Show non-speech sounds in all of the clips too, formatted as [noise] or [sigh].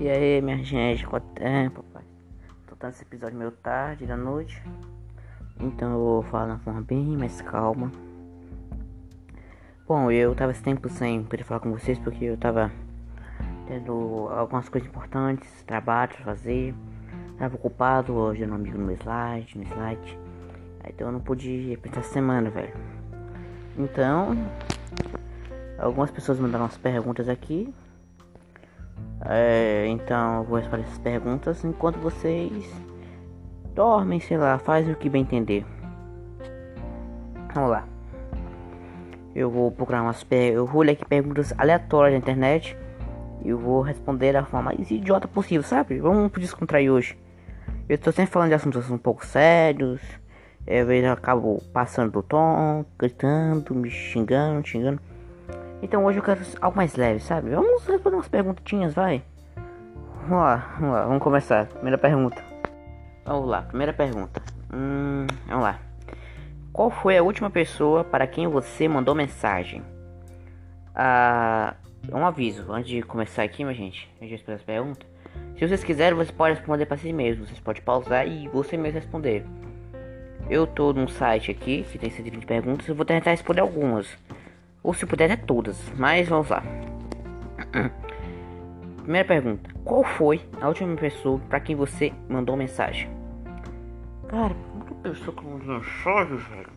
E aí, minha gente, quanto tempo, pai? Tô dando esse episódio meio tarde da noite. Então eu vou falar de uma forma bem mais calma. Bom, eu tava esse tempo sem poder falar com vocês porque eu tava tendo algumas coisas importantes, trabalho pra fazer. Tava ocupado hoje no amigo no slide, no slide. Então eu não pude pensar semana, velho. Então, algumas pessoas mandaram umas perguntas aqui. É, então eu vou responder essas perguntas enquanto vocês dormem, sei lá, fazem o que bem entender. Vamos lá. Eu vou procurar umas perguntas. Eu vou ler aqui perguntas aleatórias da internet. E eu vou responder da forma mais idiota possível, sabe? Vamos descontrair hoje. Eu tô sempre falando de assuntos um pouco sérios. É, às vezes eu acabo passando do tom, gritando, me xingando, xingando. Então hoje eu quero algo mais leve, sabe? Vamos responder umas perguntinhas, vai. Vamos lá, vamos lá, vamos começar. Primeira pergunta. Vamos lá, primeira pergunta. Hum, vamos lá. Qual foi a última pessoa para quem você mandou mensagem? Ah, um aviso, antes de começar aqui, minha gente, a gente responder as perguntas. Se vocês quiserem, você pode responder para si mesmo. Vocês podem pausar e você mesmo responder. Eu tô num site aqui que tem 120 perguntas. Eu vou tentar responder algumas. Ou se puder, até todas. Mas vamos lá. [clears throat] Primeira pergunta: Qual foi a última pessoa para quem você mandou mensagem? Cara, que pessoa que mandou mensagem, velho?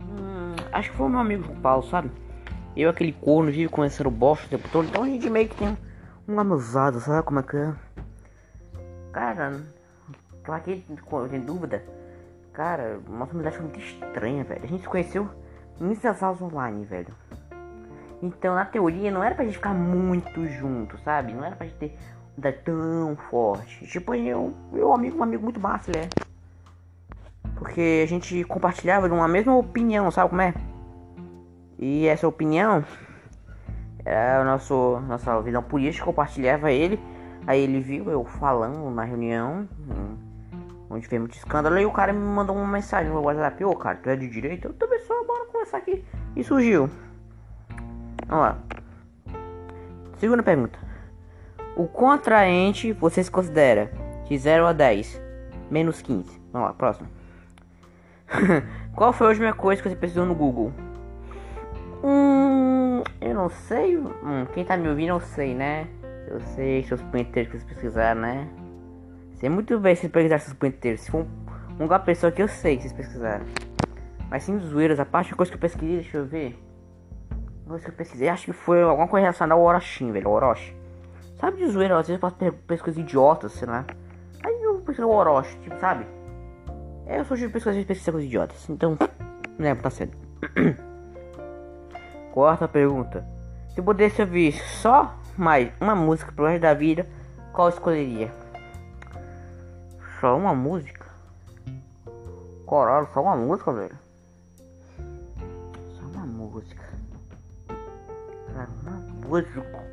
Hum, acho que foi o meu amigo Paulo, sabe? Eu, aquele corno, vive conhecendo bosta o tempo todo. Então a gente meio que tem um amizade, sabe como é que é? Cara, tô aqui com dúvida. Cara, nossa amizade foi muito estranha, velho. A gente se conheceu nessas aulas online, velho. Então, na teoria, não era pra gente ficar muito junto, sabe? Não era pra gente ter uma tão forte. Tipo, eu, eu amigo, um amigo muito massa, ele é. Porque a gente compartilhava uma mesma opinião, sabe como é? E essa opinião era o nosso, nossa visão política, compartilhava ele. Aí ele viu eu falando na reunião, onde fez muito escândalo, e o cara me mandou uma mensagem no WhatsApp, ô cara, tu é de direita? Eu também sou, bora conversar aqui. E surgiu. Vamos lá. Segunda pergunta. O quão atraente você se considera? De 0 a 10. Menos 15. Vamos lá, próximo. [laughs] Qual foi a última coisa que você pesquisou no Google? Hum, eu não sei. Hum, quem tá me ouvindo eu sei, né? Eu sei seus pointeiros que vocês pesquisaram, né? Sei muito bem se pesquisar seus pointeiros. Se for um, uma pessoa que eu sei vocês pesquisaram. Mas sim, zoeiras, a parte coisa que eu pesquisei, deixa eu ver. Coisa que eu pesquisei, acho que foi alguma coisa relacionada ao Orochi, velho, Orochi. Sabe de zoeira, às vezes eu faço pesquisas idiotas, sei lá. Aí eu pesquiso o Orochi, tipo, sabe? É, eu sou de pesquisas de pesquisas idiotas, então, [clears throat] não é, tá certo. [clears throat] Quarta pergunta. Se pudesse ouvir só mais uma música pro resto da vida, qual escolheria? Só uma música? Caralho, só uma música, velho? Só uma música. Cara, uma música.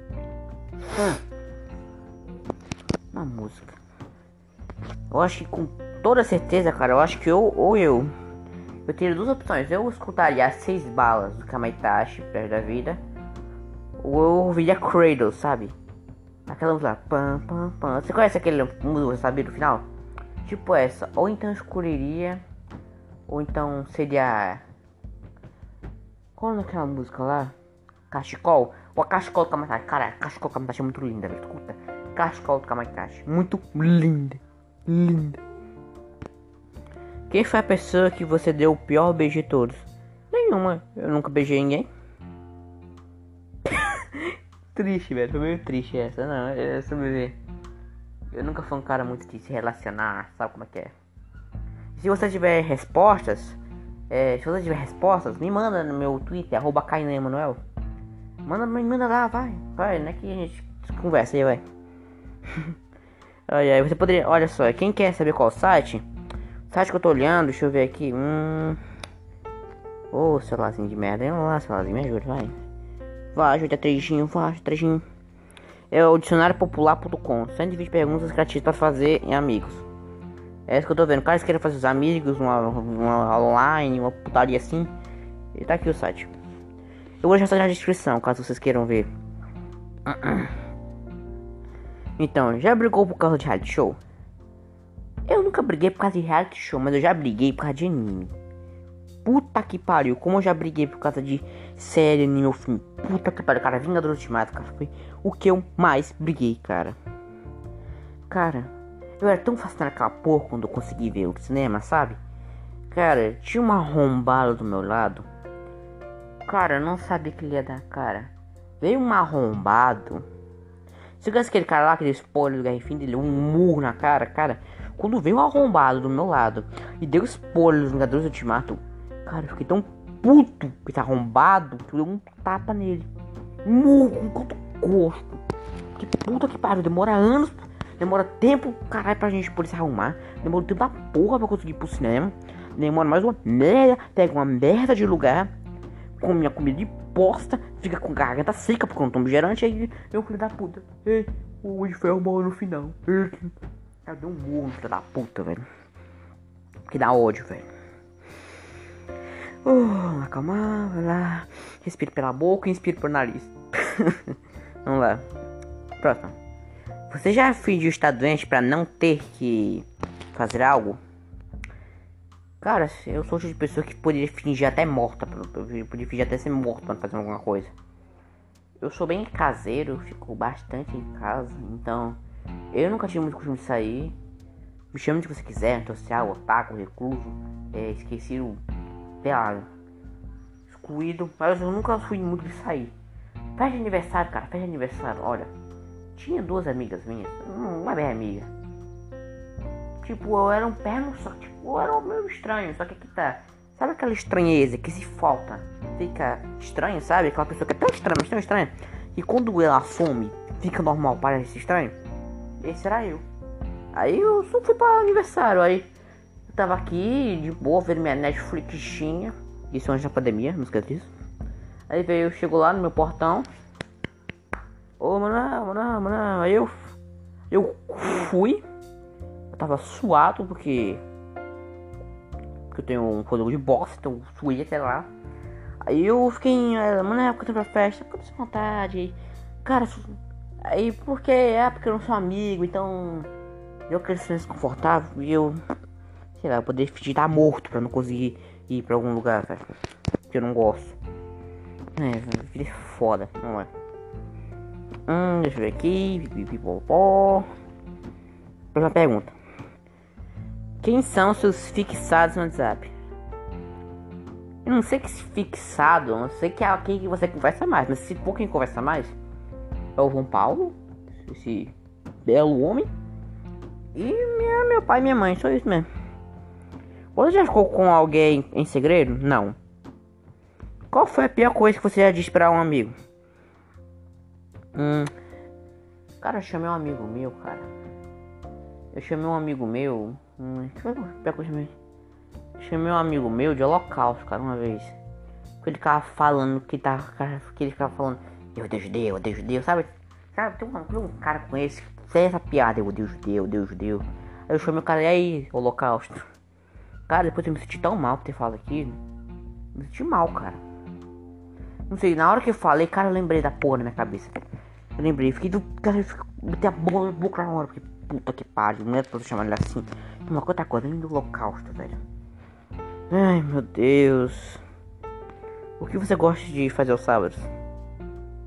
Uma música. Eu acho que com toda certeza, cara, eu acho que eu ou eu. Eu teria duas opções. Eu escutaria as seis balas do Kamaitachi perto da vida. Ou eu ouviria Cradle, sabe? Aquela música. Pam, pam, pam. Você conhece aquele música, sabe, do final? Tipo essa. Ou então escolheria. Ou então seria. Qual é aquela música lá? Cachecol. A Cachecol do Kamaitachi. Cara, Cachecol do é muito linda, velho. Escuta. Cachecol do. Muito linda. Linda. Quem foi a pessoa que você deu o pior beijo de todos? Nenhuma. Eu nunca beijei ninguém. [laughs] triste, velho. Foi meio triste essa. Não, sobre ver. Eu nunca fui um cara muito de se relacionar, sabe como é que é? Se você tiver respostas, é, se você tiver respostas, me manda no meu Twitter, arroba Emanuel. Manda, me manda lá, vai. Vai, né que a gente conversa aí, vai. [laughs] aí, você poderia, olha só, quem quer saber qual site? O site que eu tô olhando, deixa eu ver aqui. Hum. Ô, oh, celularzinho de merda. Vamos lá, celularzinho, me ajuda, vai. Vai, ajuda, trechinho, vai, trechinho. É o dicionariopopular.com. 120 perguntas gratuitas para fazer em amigos. É isso que eu tô vendo. O cara quer fazer os amigos, uma, uma online, uma putaria assim. E tá aqui o site. Eu vou deixar na descrição, caso vocês queiram ver. [clears throat] Então, já brigou por causa de reality show? Eu nunca briguei por causa de reality show, mas eu já briguei por causa de anime. Puta que pariu, como eu já briguei por causa de série, anime ou filme. Puta que pariu, cara, Vingadores Ultimato, cara, foi o que eu mais briguei, cara. Cara, eu era tão fascinado naquela porra quando eu consegui ver o cinema, sabe? Cara, tinha uma arrombada do meu lado. Cara, eu não sabia que ele ia dar, cara. Veio um arrombado. Se eu aquele cara lá, aquele spoiler do Garrifim dele, um murro na cara, cara. Quando veio um arrombado do meu lado e deu spoiler dos Vingadores Ultimato, cara, eu fiquei tão puto que tá arrombado que eu dei um tapa nele. Murro quanto gosto. Que puta que pariu, demora anos, demora tempo, caralho, pra gente poder se arrumar. Demora tempo da porra pra conseguir ir pro cinema. Demora mais uma merda, pega uma merda de lugar, come minha comida de bosta, fica com garganta seca porque não tomo gerante, aí eu filho da puta. Ei, o de ferro morreu no final. Eu dei um no filho da puta, velho. Que dá ódio, velho. Uh, acalmar, vai lá. Respira pela boca e inspira pelo nariz. [laughs] Vamos lá. Próximo. Você já fingiu estar doente para não ter que fazer algo? Cara, eu sou o tipo de pessoa que poderia fingir até morta. Poderia fingir até ser morta pra fazer alguma coisa. Eu sou bem caseiro, fico bastante em casa, então eu nunca tive muito costume de sair. Me chame de que você quiser, social, otaku, recluso, é, esquecido, pelado, excluído, mas eu nunca fui muito de sair. Festa de aniversário, cara, festa de aniversário, olha. Tinha duas amigas minhas, uma bem amiga. Tipo, eu era um perno só, tipo, ou era meio estranho, só que aqui tá. Sabe aquela estranheza que se falta fica estranho, sabe? Aquela pessoa que é tão estranha, mas tão estranha. E quando ela some, fica normal, parece estranho. Esse era eu. Aí eu só fui para aniversário. Aí eu tava aqui de boa, vendo minha Netflixinha. Isso antes da pandemia, não esquece disso. Aí veio, chegou lá no meu portão. Ô, mano, mano, mano. Aí eu. Eu fui. Eu tava suado porque porque eu tenho um fôlego de bosta, então suí até lá. Aí eu fiquei, mano, é porque eu tenho pra festa, porque eu tô vontade. Cara, aí porque é porque eu não sou amigo, então eu queria ser desconfortável e eu, sei lá, eu poder fingir estar morto pra não conseguir ir pra algum lugar. Que eu não gosto. É, que foda, não é? Hum, deixa eu ver aqui. Próxima pergunta. Quem são seus fixados no WhatsApp? Eu não sei que se fixado, não sei que é aquele que você conversa mais, mas se for quem conversa mais, é o João Paulo, esse belo homem, e minha, meu pai e minha mãe, só isso mesmo. Você já ficou com alguém em segredo? Não. Qual foi a pior coisa que você já disse para um amigo? Hum. Cara, eu chamei um amigo meu, cara. Eu chamei um amigo meu Hum, chamei. chamei um amigo meu de holocausto, cara, uma vez. Que ele ficava falando que tava. Que ele ficava falando, eu odeio judeu, eu odeio judeu, sabe? Sabe, tem um, tem um cara com esse, fez essa piada, eu odeio judeu, eu odeio judeu. Aí eu chamei o cara, e aí, holocausto? Cara, depois eu me senti tão mal por ter falado aquilo. Me senti mal, cara. Não sei, na hora que eu falei, cara, eu lembrei da porra na minha cabeça. Eu lembrei, fiquei do. Cara, eu fiquei, botei a boca na hora, porque puta que pariu, não é pra chamar ele assim. Uma outra coisa, nem do holocausto, velho. Ai, meu Deus. O que você gosta de fazer aos sábados?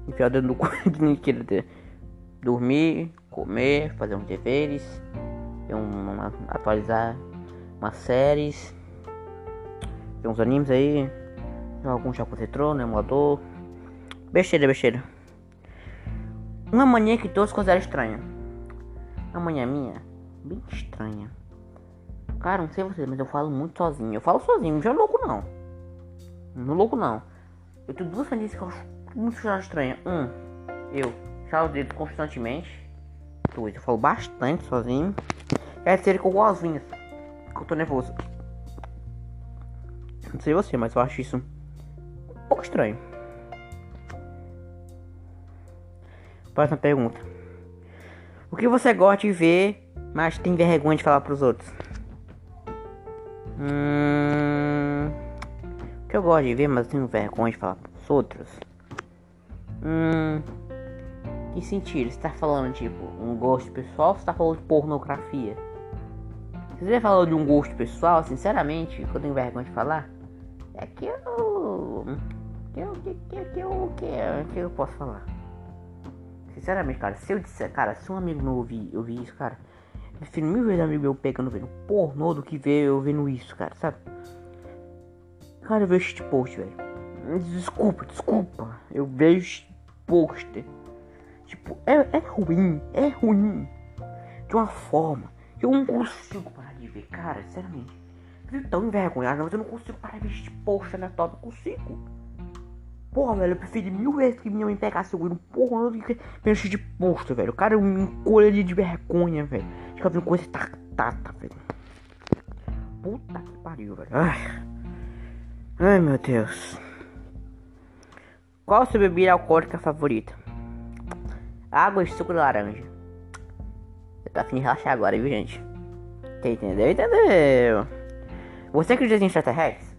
Enfiar o dedo no cu [laughs] que Dormir, comer, fazer uns deveres, um, atualizar umas séries, tem uns animes aí, algum já concentrou no emulador. Besteira, besteira. Uma mania que todos consideram estranha. Uma mania minha, bem estranha. Cara, não sei vocês, mas eu falo muito sozinho. Eu falo sozinho, não sou louco não. Não louco não. Eu tenho duas manias que eu acho muito estranha. Um, eu chalo os dedos constantemente. Dois, eu falo bastante sozinho. E a terceira eu vou as. Que eu tô nervoso. Não sei você, mas eu acho isso um pouco estranho. Próxima pergunta. O que você gosta de ver, mas tem vergonha de falar pros outros? Hum, que eu gosto de ver, mas tenho vergonha de falar pros outros. Hum, Que sentido? Você tá falando, tipo, um gosto pessoal ou você tá falando de pornografia? Se você falou de um gosto pessoal, sinceramente, que eu tenho vergonha de falar, é que eu. Que eu. Que, que, que eu. Que, que eu posso falar? Sinceramente, cara, se eu disser, cara, se um amigo meu ouvir, ouvir isso, cara, eu prefiro mil vezes amigo meu pegando vendo pornô do que ver eu vendo isso, cara, sabe? Cara, eu vejo post, velho. Desculpa, desculpa. Eu vejo este post. Tipo, é, é ruim, é ruim. De uma forma que eu não consigo de cara, sinceramente. Eu fico tão envergonhado, mas eu não consigo parar de ver este post aleatório, não consigo. Porra, velho, eu prefiro mil vezes que minha mãe pegasse o porra do que ver de post, velho. O cara me encolhe ali de vergonha, velho. Fica vendo coisa tactata, velho. Puta que pariu, velho. Ai. Ai, meu Deus. Qual a sua bebida alcoólica favorita? Água e suco de laranja. Eu tô afim de relaxar agora, viu, gente? Entendeu? Entendeu? Você acredita em extraterrestres?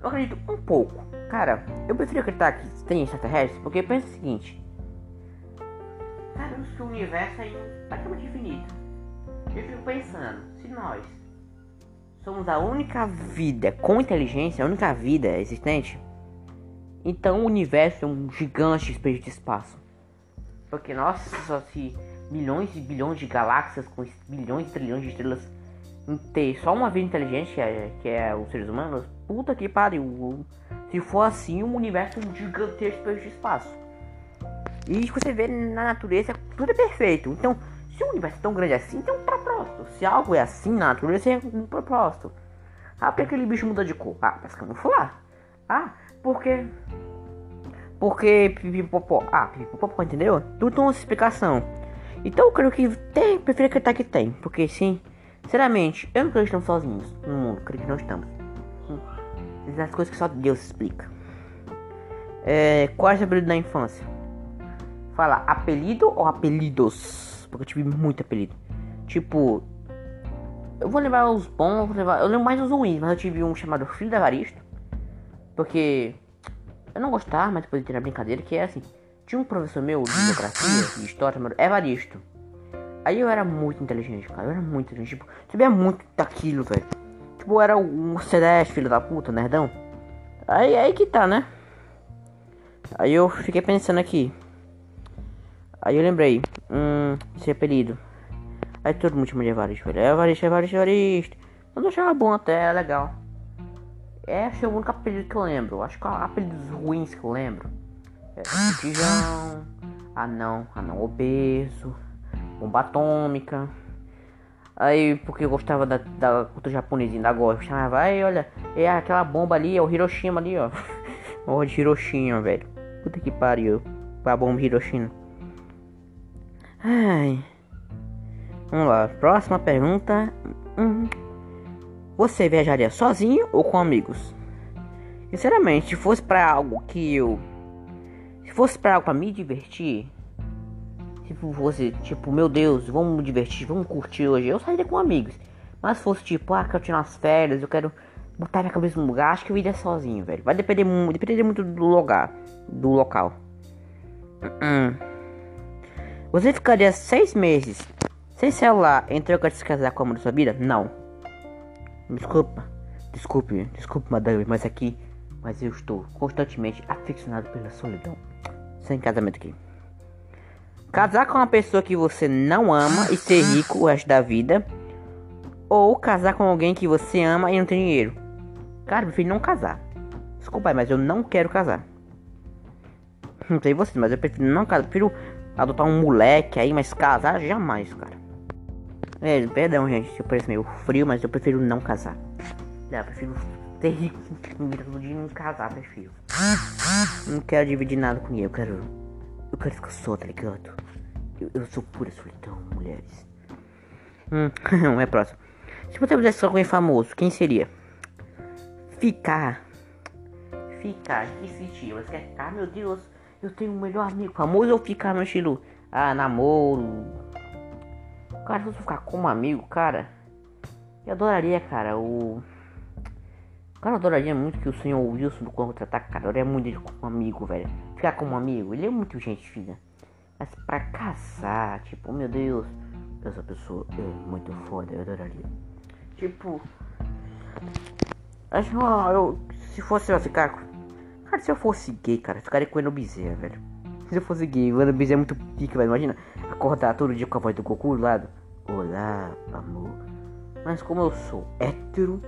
Eu acredito um pouco. Cara, eu prefiro acreditar que tem extraterrestres porque pensa o seguinte. Sabemos que o universo é praticamente infinito. Eu fico pensando, se nós somos a única vida com inteligência, a única vida existente, então o universo é um gigante espelho de espaço. Porque nós, só se milhões e bilhões de galáxias com bilhões e trilhões de estrelas ter só uma vida inteligente, que é, que é os seres humanos, puta que pariu. Se for assim, o universo é um gigantesco de espaço. E você vê na natureza, tudo é perfeito. Então, se o universo é tão grande assim, tem um propósito. Se algo é assim na natureza, é um propósito. Ah, porque aquele bicho muda de cor? Ah, pra se camuflar. Ah, porque. Porque. Ah, pipipopó, entendeu? Tudo tem uma explicação. Então eu creio que tem, prefiro acreditar que tem. Porque sim, sinceramente, eu não creio que estamos sozinhos no mundo, creio que não estamos. Hum. As coisas que só Deus explica. É, qual é o apelido da infância? Fala apelido ou apelidos? Porque eu tive muito apelido. Tipo, eu vou levar os bons, levar, eu lembro mais os ruins, mas eu tive um chamado Filho da Varisto. Porque eu não gostava, mas depois entrei na brincadeira, que é assim. Tinha um professor meu de geografia, de história, chamado Evaristo. Aí eu era muito inteligente, cara. Eu era muito inteligente. Tipo, sabia muito daquilo, velho. Tipo, eu era um CDS, filho da puta, nerdão. Aí, aí que tá, né? Aí eu fiquei pensando aqui. Aí eu lembrei. Hum, esse apelido. Aí todo mundo chama de Evaristo, velho. Evaristo, Evaristo, Evaristo. Eu não achava bom até, é legal. Esse é o único apelido que eu lembro. Acho que é apelidos ruins que eu lembro. É Tijão, anão, anão obeso, bomba atômica. Aí, porque eu gostava da, da cultura japonesa, ainda gosto. Chamava, aí, olha, é aquela bomba ali, é o Hiroshima ali, ó. [laughs] Morro de Hiroshima, velho. Puta que pariu. A bomba Hiroshima. Ai. Vamos lá, próxima pergunta. Hum. Você viajaria sozinho ou com amigos? Sinceramente, se fosse para algo que eu. Se fosse para algo pra me divertir. Se fosse tipo, meu Deus, vamos me divertir, vamos curtir hoje. Eu sairia com amigos. Mas se fosse tipo, ah, quero tirar umas férias, eu quero botar minha cabeça no lugar, acho que eu iria sozinho, velho. Vai depender, depender muito do lugar, do local. Uh -uh. Você ficaria seis meses sem celular em troca de se casar com a amor da sua vida? Não. Desculpa, desculpe, desculpe, madame, mas aqui, mas eu estou constantemente aficionado pela solidão. Sem casamento aqui. Casar com uma pessoa que você não ama e ser rico o resto da vida. Ou casar com alguém que você ama e não tem dinheiro. Cara, prefiro não casar. Desculpa, mas eu não quero casar. Não sei você, mas eu prefiro não casar. Eu prefiro adotar um moleque aí, mas casar jamais, cara. É, perdão, gente, eu pareço meio frio, mas eu prefiro não casar. Não, eu prefiro ter rico de não casar, prefiro. Não quero dividir nada com ninguém, eu quero. Eu quero ficar só, tá ligado? Eu, eu sou pura solidão, mulheres. Hum, [laughs] é próximo. Se você pudesse com alguém famoso, quem seria? Ficar. Ficar, que sentido? Você quer ficar? Meu Deus, eu tenho um melhor amigo famoso ou ficar no estilo. Ah, namoro, Cara, se eu ficar com um amigo, cara, eu adoraria, cara, o. Cara, adoraria muito que o senhor Wilson do Contra Ataque, cara, adoraria muito ele como amigo, velho. Ficar como amigo, ele é muito gente fina. Mas pra casar, tipo, meu Deus, essa pessoa é muito foda, eu adoraria. Tipo, acho que eu, se fosse eu ficar. Cara, se eu fosse gay, cara, eu ficaria com o Eno Bezerra, velho. Se eu fosse gay, o Eno Bezerra é muito pique, velho. Imagina acordar todo dia com a voz do Goku do lado. Olá, amor. Mas como eu sou hétero,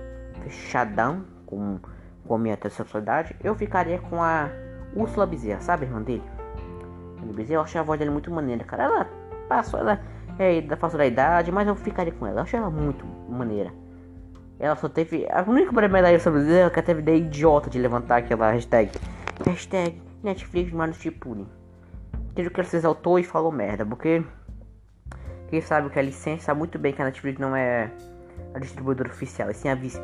fechadão, com, com a minha heterossexualidade, eu ficaria com a Úrsula Bezerra, sabe, irmã dele? Eno Bezerra, eu acho a voz dela muito maneira, cara. Ela passou, ela é da face da idade, mas eu ficaria com ela. Eu acho ela muito maneira. Ela só teve. A única problema dela sobre ela é que ela teve ideia idiota de levantar aquela hashtag. Hashtag Netflix Mano Chipune. Que ela se exaltou e falou merda. Porque. Quem sabe que a licença sabe muito bem que a Netflix não é a distribuidora oficial, e sim a Vice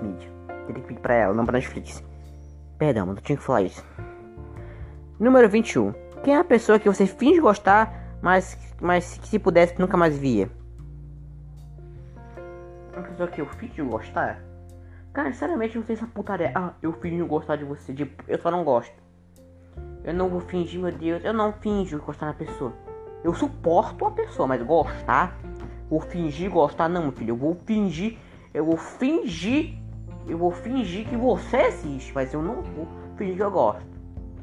Pedir pra ela, não pra Netflix. Perdão, mas eu tinha que falar isso. Número 21. Quem é a pessoa que você finge gostar, mas, mas que se pudesse nunca mais via? Uma pessoa que eu finge gostar? Cara, sinceramente, não sei essa putaria. Ah, eu fingi gostar de você. Tipo, eu só não gosto. Eu não vou fingir, meu Deus. Eu não finjo gostar da pessoa. Eu suporto a pessoa, mas gostar. Vou fingir gostar, não, meu filho. Eu vou fingir. Eu vou fingir. Eu vou fingir que você existe, mas eu não vou fingir que eu gosto.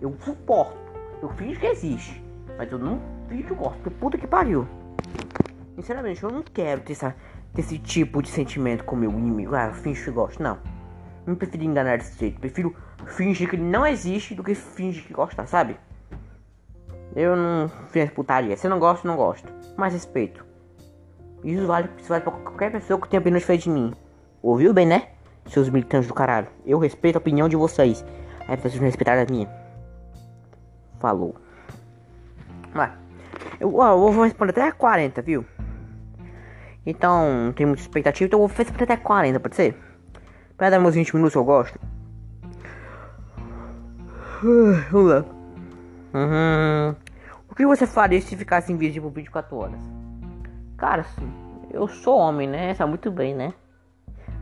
Eu suporto. Eu fingo que existe, mas eu não fingo que eu gosto. Porque puta que pariu. Sinceramente, eu não quero ter essa desse tipo de sentimento com meu inimigo. Ah, eu finjo que gosto. Não. Não prefiro enganar desse jeito. Prefiro fingir que ele não existe do que fingir que gosta, sabe? Eu não fiz putaria. Se eu não gosto, não gosto. Mas respeito. Isso vale, isso vale pra qualquer pessoa que tenha opinião diferente de mim. Ouviu bem, né? Seus militantes do caralho. Eu respeito a opinião de vocês. Aí vocês não respeitaram a minha. Falou. Vai. Eu, eu vou responder até 40, viu? Então, não tem muita expectativa, então eu vou fazer até 40, pode ser? Pra dar meus 20 minutos eu gosto. [sighs] Vamos lá. Uhum. O que você faria se ficasse invisível por 24 horas? Cara, assim, eu sou homem, né? Sabe muito bem, né?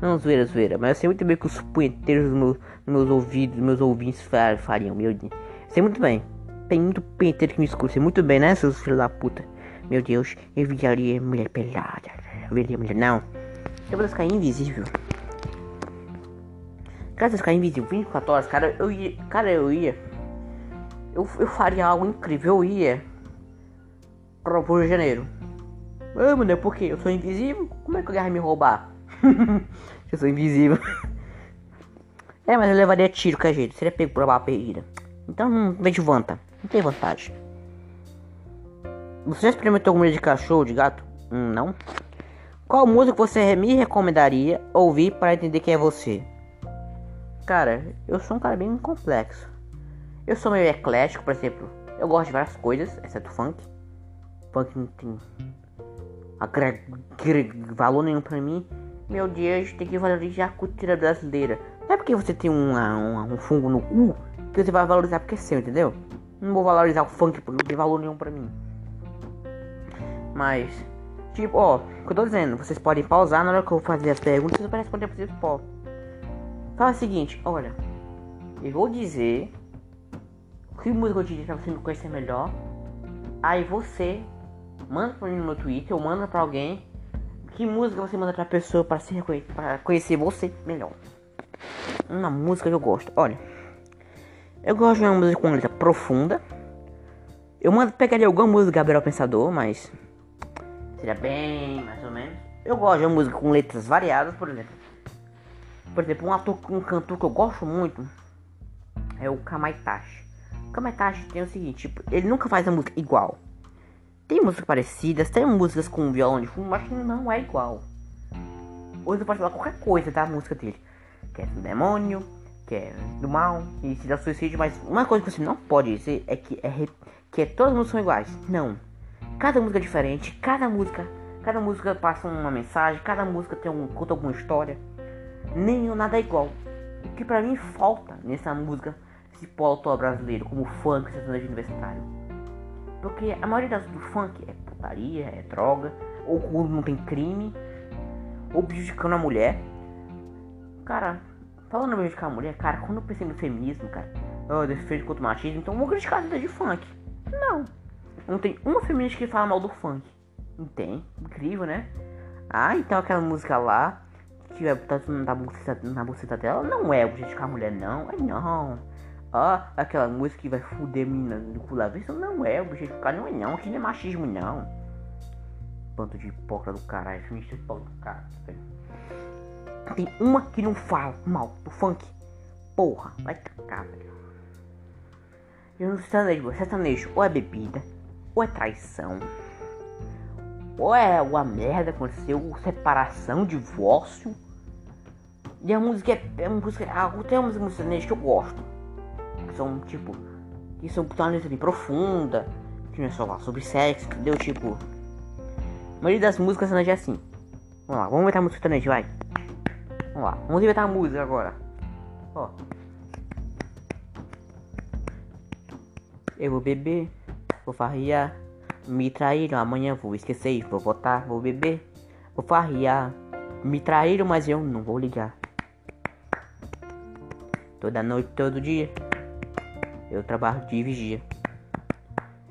Não, zoeira, zoeira. Mas eu sei muito bem que os punheteiros dos meus, meus ouvidos, meus ouvintes fariam, meu Deus. Sei muito bem. Tem muito punheteiro que me escuta. Sei muito bem, né, seus filhos da puta? Meu Deus, eu viaria mulher pelada. Eu viaria mulher, não. Eu vou ficar invisível. Cara, se eu ficar invisível 24 horas, cara, eu ia. Cara, eu ia. Eu, eu faria algo incrível. Eu ia. Para o Rio de Janeiro. Ah, mano, por quê? Eu sou invisível? Como é que alguém vai me roubar? [laughs] eu sou invisível. [laughs] é, mas eu levaria tiro, que é jeito. Seria pego por uma perdida. Então não vejo vanta. Não tem vantagem. Você já experimentou comida de cachorro, de gato? Hum, não. Qual música você me recomendaria ouvir para entender quem é você? Cara, eu sou um cara bem complexo. Eu sou meio eclético, por exemplo. Eu gosto de várias coisas, exceto funk. Funk não tem valor nenhum pra mim. Meu Deus, tem que valorizar a cultura brasileira. Não é porque você tem uma, uma, um fungo no cu que você vai valorizar porque é seu, entendeu? Não vou valorizar o funk porque não tem valor nenhum pra mim. Mas, tipo, ó, o que eu tô dizendo, vocês podem pausar na hora que eu fazer as perguntas, podem responder pra vocês, pô. Fala o seguinte, olha, eu vou dizer que música eu te disse pra você me conhecer melhor. Aí você manda pra mim no meu Twitter ou manda pra alguém que música você manda pra pessoa para se para conhecer você melhor. Uma música que eu gosto, olha. Eu gosto de uma música com letra profunda. Eu mando pegaria alguma música do Gabriel Pensador, mas seria bem mais ou menos. Eu gosto de uma música com letras variadas, por exemplo. Por exemplo, um ator, um cantor que eu gosto muito é o Kamaitachi. O Kamaitachi tem o seguinte, tipo, ele nunca faz a música igual. Tem músicas parecidas, tem músicas com violão de fundo, mas não é igual. Hoje você pode falar qualquer coisa da música dele. Que é do demônio, que é do mal, e se dá suicídio, mas uma coisa que você não pode dizer é que, é que é, todas as músicas são iguais. Não. Cada música é diferente, cada música, cada música passa uma mensagem, cada música tem um, conta alguma história. Nem nada é igual. O que pra mim falta nessa música, esse polo brasileiro, como funk, sertanejo universitário porque a maioria das, do funk é putaria, é droga, ou não tem crime, ou prejudicando a mulher. Cara, falando prejudicar a mulher, cara, quando eu pensei no feminismo, cara, eu defendo contra o machismo, então eu vou criticar a vida de funk. Não. Não tem uma feminista que fala mal do funk. Não tem. Incrível, né? Ah, então aquela música lá, que vai botar na buceta, na dela, não é objetificar a mulher, não. É não. Ah, aquela música que vai fuder menina do cu lá, isso não é objetificar, não é não. Aqui não é machismo, não. Bando de hipócrita do caralho, feminista hipócrita do caralho. Tem uma que não fala mal do funk. Porra, vai cagar, velho. Eu não sertanejo, sertanejo ou é bebida, ou é traição, ou é uma merda aconteceu, separação, divórcio. E a música é, é música, ah, tem umas músicas que eu gosto. Que são tipo, que são uma letra bem profunda, que não é só falar sobre sexo, entendeu? Tipo, a maioria das músicas são é assim. Vamos lá, vamos inventar a música sertaneja, vai. Vamos lá, vamos inventar a música agora. Ó. Eu vou beber, vou farriar. Me traíram, amanhã vou esquecer. Vou votar, vou beber, vou farriar. Me traíram, mas eu não vou ligar. Toda noite, todo dia, eu trabalho de vigia.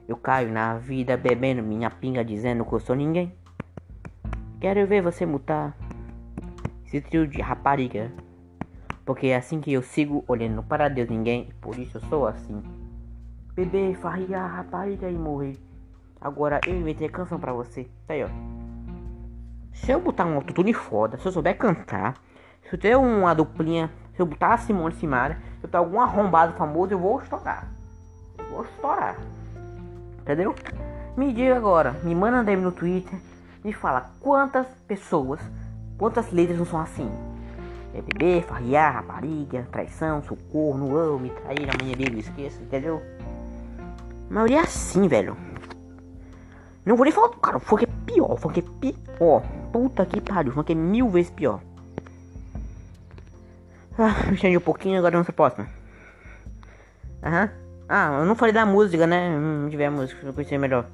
Eu caio na vida bebendo minha pinga, dizendo que eu sou ninguém. Quero ver você mutar esse trio de rapariga. Porque é assim que eu sigo olhando para Deus ninguém, por isso eu sou assim. Beber, farriar, rapariga e morrer. Agora eu inventei canção pra você. Tá aí, ó. Se eu botar um autotune foda, se eu souber cantar, se eu ter uma duplinha, se eu botar a Simone Simara, ter algum arrombado famoso, eu vou estourar. Eu vou estourar. Entendeu? Me diga agora, me manda um DM no Twitter, me fala quantas pessoas, quantas letras não são assim. Beber, farriar, rapariga, traição, socorro, amo, me trair, amanhã bebo, esqueça, entendeu? A maioria é assim, velho. Não vou nem falar, cara, o funk é pior, o funk é pior. Puta que pariu, o funk é mil vezes pior. Ah, me um pouquinho, agora não se posta. Aham. Ah, eu não falei da música, né? Não tiver música, eu conheci melhor.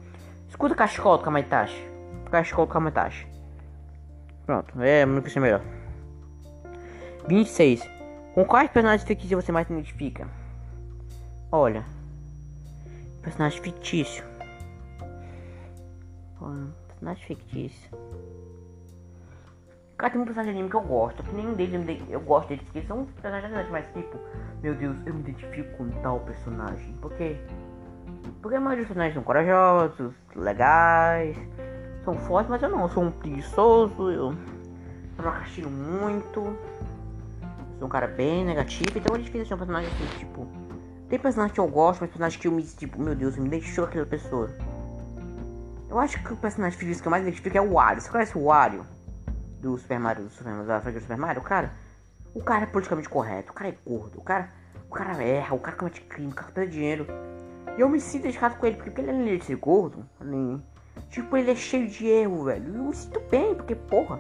Escuta Cachecol do Kamaitachi. Cachecol do Kamaitachi. Pronto, é, não conheci melhor. 26. Com quais personagens fictícios você mais se identifica? Olha, Personagem fictício. personagem fictício. Cara, tem um personagem de anime que eu gosto, que nenhum deles eu gosto deles, porque eles são personagens mas tipo, meu Deus, eu me identifico com tal personagem. Por quê? Porque a maioria dos personagens são corajosos, legais, são fortes, mas eu não, eu sou um preguiçoso, eu procrastino muito, sou um cara bem negativo, então é difícil achar um personagem assim, tipo, tem personagem que eu gosto, mas personagem que eu me, tipo, meu Deus, eu me com aquela pessoa. Eu acho que o personagem físico que eu mais identifico é o Wario. Você conhece o Wario? Do Super Mario, do Super Mario, da franquia do Super Mario? Cara, o cara é politicamente correto, o cara é gordo, o cara, o cara erra, o cara comete crime, o cara perde dinheiro. E eu me sinto identificado com ele, porque ele além de ser gordo, além, tipo, ele é cheio de erro, velho. Eu me sinto bem, porque, porra,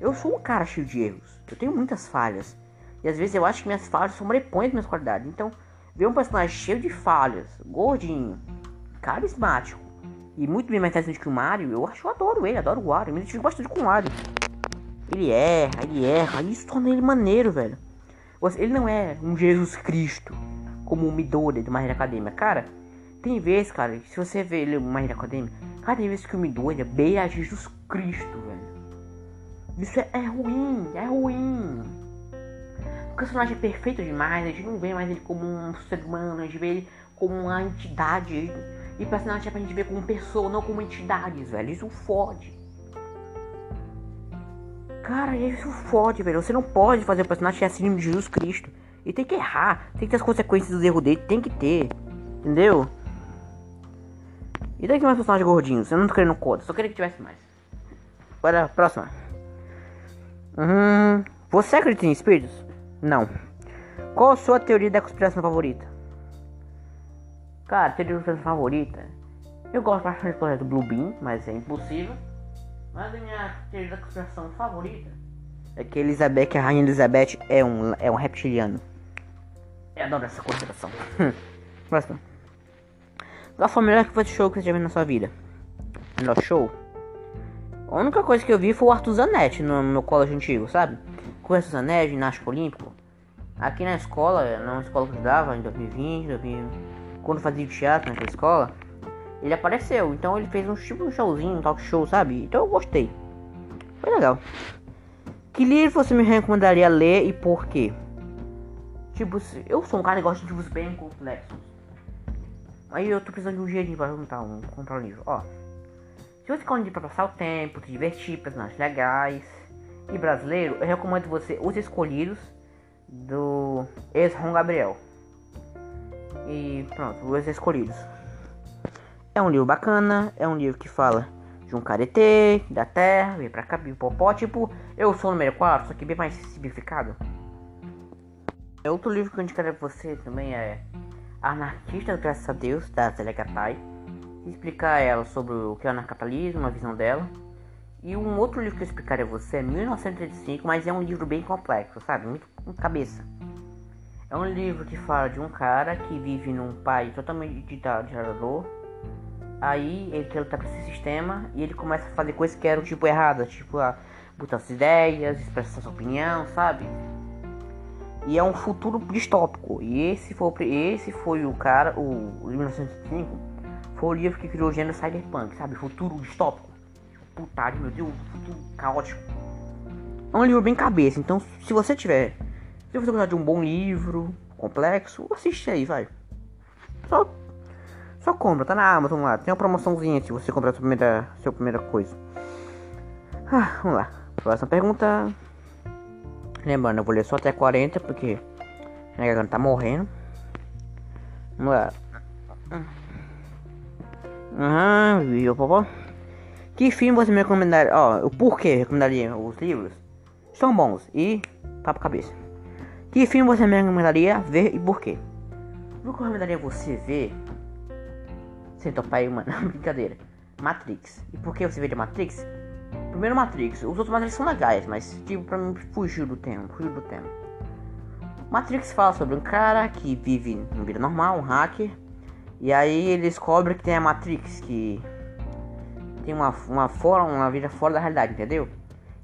eu sou um cara cheio de erros. Eu tenho muitas falhas. E às vezes eu acho que minhas falhas sobrepõem as minhas qualidades. Então, ver um personagem cheio de falhas, gordinho, carismático e muito bem mais interessante que o Mario, eu acho eu adoro ele, adoro o Wario, me identifico bastante com o Wario. Ele erra, ele erra, isso torna ele maneiro, velho. Ele não é um Jesus Cristo, como o Midori do Magia Academia. Cara, tem vezes, cara, se você vê ele no Magia Academia, cara, tem vezes que o Midori é beira Jesus Cristo, velho. Isso é, é ruim, é ruim personagem é perfeito demais, a gente não vê mais ele como um ser humano, a gente vê ele como uma entidade. E personagem é pra gente ver como pessoa, não como entidades, velho. Isso fode. Cara, isso fode, velho. Você não pode fazer o personagem assim de Jesus Cristo. E tem que errar. Tem que ter as consequências do erro dele. Tem que ter. Entendeu? E daqui mais personagens gordinhos. Eu não tô querendo coda. Só queria que tivesse mais. Bora, próxima. Hum, você acredita em espíritos? Não. Qual a sua teoria da conspiração favorita? Cara, teoria da conspiração favorita. Eu gosto bastante do projeto Blue Beam, mas é impossível. Mas a minha teoria da conspiração favorita é que Elizabeth, a rainha Elizabeth, é um, é um reptiliano. Eu adoro essa conspiração. [laughs] Próximo. Qual foi o melhor que show que você já viu na sua vida? Melhor show? A única coisa que eu vi foi o Arthur Zanetti no meu colégio antigo, sabe? Com Arthur Zanetti, ginástica olímpico. Aqui na escola, na escola que eu estudava, em 2020, 2020, quando fazia teatro naquela escola, ele apareceu. Então ele fez um tipo um showzinho, um talk show, sabe? Então eu gostei. Foi legal. Que livro você me recomendaria ler e por quê? Tipo, eu sou um cara que gosta de livros bem complexos. Aí eu tô precisando de um dinheirinho pra juntar um, comprar um livro. Ó, se você quer um livro pra passar o tempo, se divertir, personagens legais e brasileiro, eu recomendo você Os Escolhidos do ex-Ron Gabriel. E pronto, Os Escolhidos. É um livro bacana, é um livro que fala de um caretê, da terra, vem pra cá, popó, tipo, eu sou o número 4, só que bem mais simplificado. É outro livro que eu indicaria pra você também é Anarquista, graças a Deus, da Zélia Gattai. Explicar ela sobre o que é o anarcapitalismo, a visão dela. E um outro livro que eu explicaria a você é 1935, mas é um livro bem complexo, sabe? Muito com cabeça. É um livro que fala de um cara que vive num país totalmente ditador Aí ele quer lutar pra esse sistema e ele começa a fazer coisas que eram tipo erradas, tipo a botar suas ideias, expressar sua opinião, sabe? E é um futuro distópico. E esse foi, esse foi o cara, o, o 1905, foi o livro que criou o gênero cyberpunk, sabe? Futuro distópico. Putário, meu Deus, futuro caótico. É um livro bem cabeça, então se você tiver, se você gostar de um bom livro, complexo, assiste aí, vai. Só só compra, tá na Amazon lá. Tem uma promoçãozinha se você comprar a sua primeira, sua primeira coisa. Ah, vamos lá. Próxima pergunta. Lembrando, eu vou ler só até 40 porque minha garganta tá morrendo. Vamos lá. Aham, viu, popó? Que filme você me recomendaria? Ó, o porquê recomendaria os livros? São bons e papo cabeça. Que filme você me recomendaria ver e por quê? Eu recomendaria você ver sem topar aí, mano. [laughs] Brincadeira. Matrix. E por que você vê de Matrix? Primeiro Matrix. Os outros Matrix são legais, mas tipo, pra mim fugiu do tema. Fugiu do tema. Matrix fala sobre um cara que vive uma vida normal, um hacker. E aí ele descobre que tem a Matrix, que tem uma, uma, fora, uma vida fora da realidade, entendeu?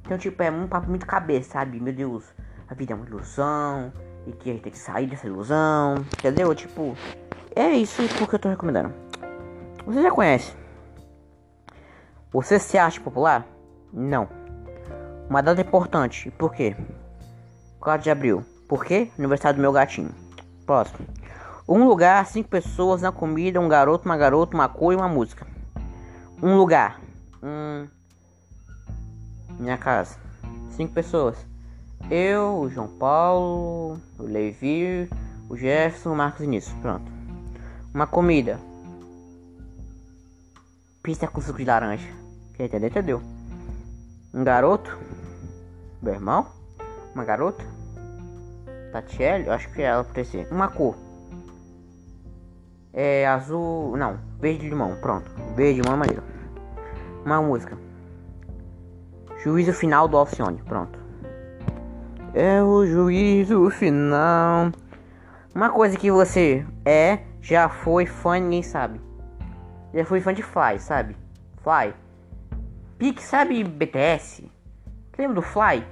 Então, tipo, é um papo muito cabeça, sabe? Meu Deus, a vida é uma ilusão. E que a gente tem que sair dessa ilusão, entendeu? Tipo, é isso porque eu tô recomendando. Você já conhece? Você se acha popular? Não. Uma data importante. Por quê? 4 de abril. Por quê? Aniversário do meu gatinho. Próximo. Um lugar, cinco pessoas na comida, um garoto, uma garota, uma cor e uma música. Um lugar. Hum. Minha casa. Cinco pessoas. Eu, o João Paulo, o Levi, o Jefferson, o Marcos Início. Pronto. Uma comida. Pizza com suco de laranja. Quem entendeu, entendeu. Um garoto. Meu irmão. Uma garota. Tatiele, acho que é ela por esse. Uma cor. É azul. Não, verde limão. Pronto. Verde limão é maneiro. Uma música. Juízo final do Alcione. Pronto. É o juízo final. Uma coisa que você é, já foi fã, ninguém sabe. Já fui fã de Fly, sabe? Fly. Pique, sabe BTS? Lembra do Fly?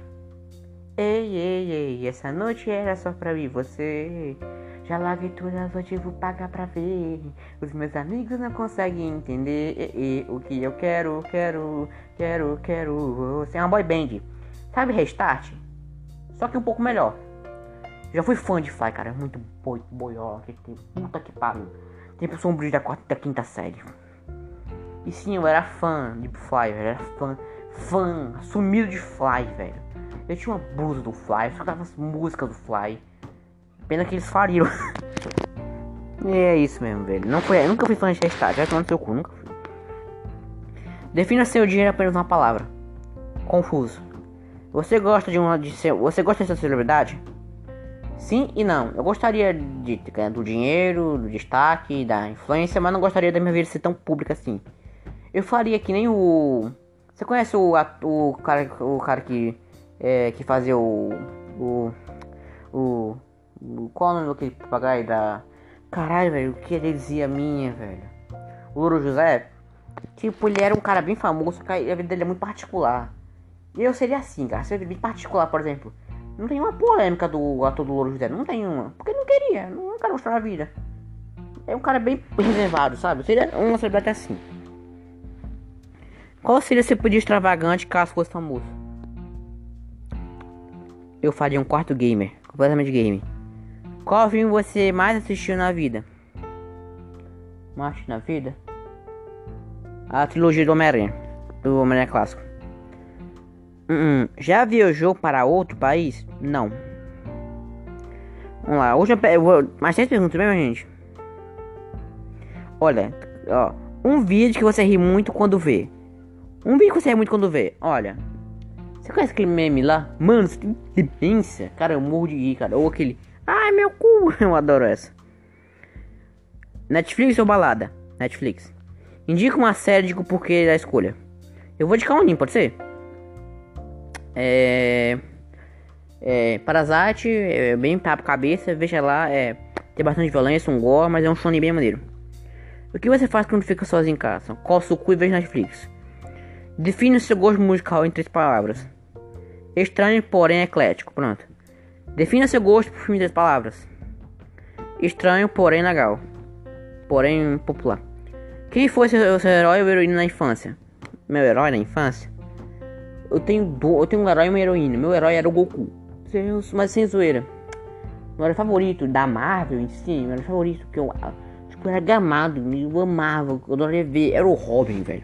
Ei, ei, ei, essa noite era só pra mim você. Já larguei tudo as vou pagar pra ver. Os meus amigos não conseguem entender e, e, o que eu quero, quero, quero, quero. Você é uma boy band. Sabe Restart? Só que um pouco melhor. Já fui fã de Fly, cara. Muito boi, boiola. Puta que pariu. Tempo sombrio da quarta da quinta série. E sim, eu era fã de Fly, velho. era fã, fã, sumido de Fly, velho. Eu tinha uma blusa do Fly, eu escutava as músicas do Fly. Pena que eles faliram. [laughs] e é isso mesmo, velho. Não foi, nunca fui fã de Restart, já tomando seu cu, nunca fui. Defina seu dinheiro apenas uma palavra. Confuso. Você gosta de uma de ser, você gosta de ser celebridade? Sim e não. Eu gostaria de do dinheiro, do destaque, da influência, mas não gostaria da minha vida ser tão pública assim. Eu faria que nem o. Você conhece o, o cara, o cara que é, que fazia o o o, o qual o nome daquele papagaio da caralho velho o que ele dizia minha velho o Louro José tipo ele era um cara bem famoso a vida dele é muito particular e eu seria assim cara seria bem particular por exemplo não tem uma polêmica do ator do Louro José. Não tem uma. Porque não queria. Não quero mostrar a vida. é um cara bem reservado, sabe? Seria uma celebridade assim. Qual seria seu pedido extravagante caso fosse famoso? Eu faria um quarto gamer, completamente gamer. Qual filme você mais assistiu na vida? Mais na vida? A trilogia do Homem-Aranha, do Homem-Aranha clássico. Hum, já viajou para outro país? Não. Vamos lá, eu vou. Mais três perguntas mesmo, gente. Olha, ó. Um vídeo que você ri muito quando vê. Um vídeo que você ri muito quando vê. Olha. Você conhece aquele meme lá? Mano, você demência. Cara, eu morro de rir, cara. Ou aquele. Ai, meu cu. [laughs] Eu adoro essa. Netflix ou balada? Netflix. Indica uma série de porquê da escolha. Eu vou indicar um pode ser? É. É. Parasite, é bem papo cabeça, veja lá, é. Tem bastante violência, um gore, mas é um shonen bem maneiro. O que você faz quando fica sozinho em casa? Coça o cu e veja Netflix. Define o seu gosto musical em três palavras. Estranho, porém eclético. Pronto. Defina seu gosto por filme em três palavras. Estranho, porém legal. Porém popular. Quem foi seu, seu herói ou heroína na infância? Meu herói na infância? Eu tenho, do, eu tenho um herói e uma heroína. Meu herói era o Goku. Mas sem zoeira. Meu herói favorito da Marvel em si, meu herói favorito que eu, tipo, era gamado, eu amava, eu adoraria ver. Era o Robin, velho.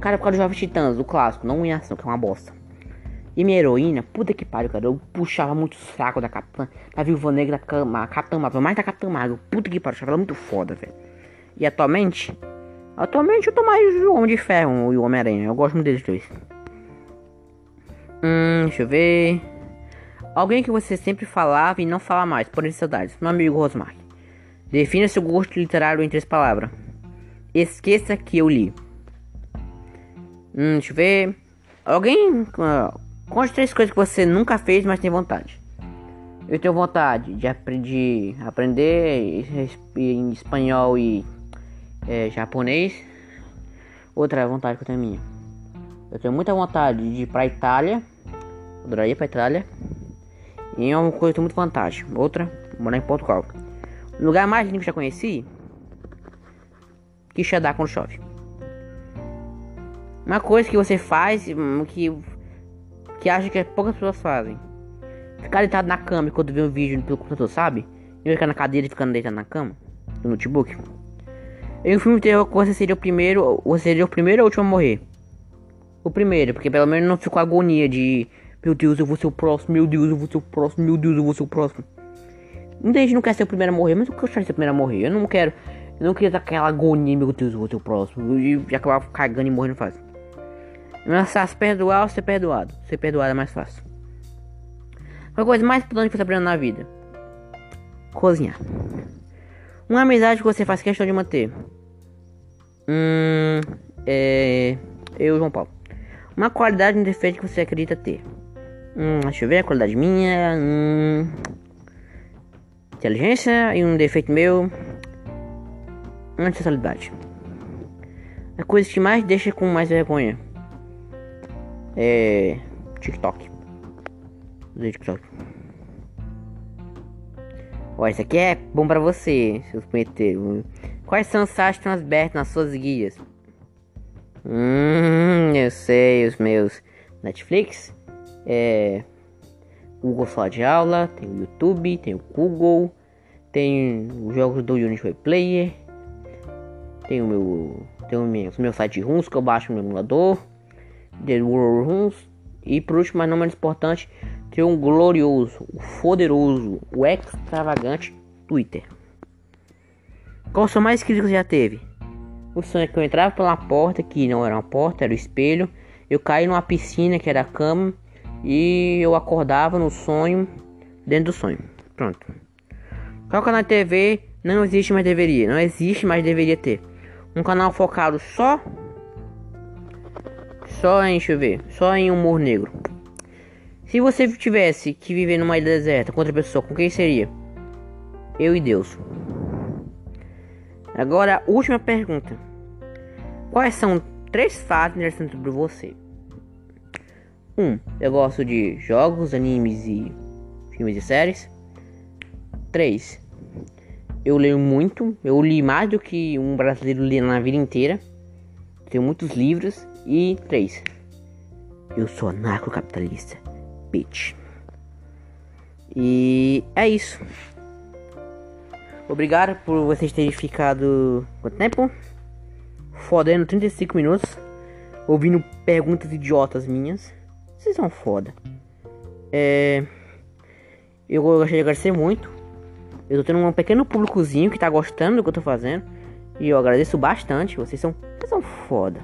Cara, por causa dos Jovens Titãs, o clássico, não em ação, que é uma bosta. E minha heroína, puta que pariu, cara. Eu puxava muito o saco da Capitã, da Viúva Negra, da cama, Capitã Marvel, mais da Capitã Marvel. Puta que pariu, achava ela muito foda, velho. E atualmente, atualmente eu tô mais o Homem de Ferro e o Homem-Aranha. Eu gosto muito deles dois. Hum, deixa eu ver. Alguém que você sempre falava e não fala mais, por saudades. Meu amigo Rosmar. Defina seu gosto literário em três palavras. Esqueça que eu li. Hum, deixa eu ver. Alguém. Uh, conte três coisas que você nunca fez, mas tem vontade. Eu tenho vontade de aprender, aprender em espanhol e é, japonês. Outra vontade que eu tenho minha. Eu tenho muita vontade de ir pra Itália. Adoraria ir pra Itália. E é uma coisa que muito vontade. Outra, morar em Portugal. O lugar mais lindo que já conheci. Quixadá quando chove. Uma coisa que você faz hum, que que acha que poucas pessoas fazem. Ficar deitado na cama quando vê um vídeo pelo computador, sabe? E ficar na cadeira e ficando deitado na cama, no notebook. Em um filme de terror, você seria o primeiro, você seria o primeiro ou o último a morrer? O primeiro, porque pelo menos não ficou agonia de meu Deus, eu vou ser o próximo, meu Deus, eu vou ser o próximo, meu Deus, eu vou ser o próximo. Muita gente não quer ser o primeiro a morrer, mas eu quero ser o primeiro a morrer. Eu não quero, eu não queria dar aquela agonia, meu Deus, eu vou ser o próximo. E acabar cagando e morrendo fácil. Mas fácil perdoar ou ser perdoado. Ser perdoado é mais fácil. A coisa mais importante que você aprende na vida: cozinhar. Uma amizade que você faz questão de manter. Hum. É. Eu, João Paulo. Uma qualidade um defeito que você acredita ter. Hum, deixa eu ver a qualidade minha. Hum, inteligência e um defeito meu. Antisocialidade. A coisa que mais deixa com mais vergonha é TikTok. Usei TikTok. Ó, isso aqui é bom pra você, seus punheteiros. Quais são os sites transbertos nas suas guias? Hum, eu sei, os meus Netflix, é Google Sala de Aula, tem o YouTube, tem o Google, tem os jogos do Unity Player, tem o meu, tem o meu, o meu site Runs que eu baixo no emulador. The World Runs. E por último, mas não menos importante, tem um glorioso, o poderoso, o extravagante Twitter. Qual o sonho mais esquisito que você já teve? O sonho é que eu entrava pela porta, que não era uma porta, era o espelho. Eu caí numa piscina, que era a cama. E eu acordava no sonho, dentro do sonho. Pronto. Qual canal de TV não existe, mas deveria? Não existe, mas deveria ter. Um canal focado só só em, deixa eu ver, só em humor negro. Se você tivesse que viver numa ilha deserta com outra pessoa, com quem seria? Eu e Deus. Agora, última pergunta. Quais são três fatos interessantes sobre você? Um, eu gosto de jogos, animes e filmes e séries. 3. eu leio muito. Eu li mais do que um brasileiro lê na vida inteira. Tenho muitos livros. E três. Eu sou anarcocapitalista. Bitch. E é isso. Obrigado por vocês terem ficado. Quanto tempo? Fodendo 35 minutos. Ouvindo perguntas idiotas minhas. Vocês são foda. É. Eu gostaria de agradecer muito. Eu tô tendo um pequeno públicozinho que tá gostando do que eu tô fazendo. E eu agradeço bastante. Vocês são, vocês são foda.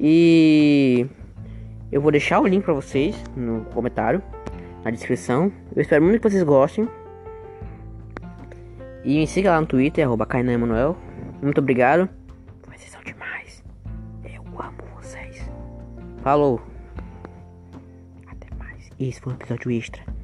E eu vou deixar o link pra vocês no comentário, na descrição. Eu espero muito que vocês gostem. E me siga lá no Twitter, arroba Emanuel. Muito obrigado. Vocês são demais. Eu amo vocês. Falou. Esse foi um episódio extra.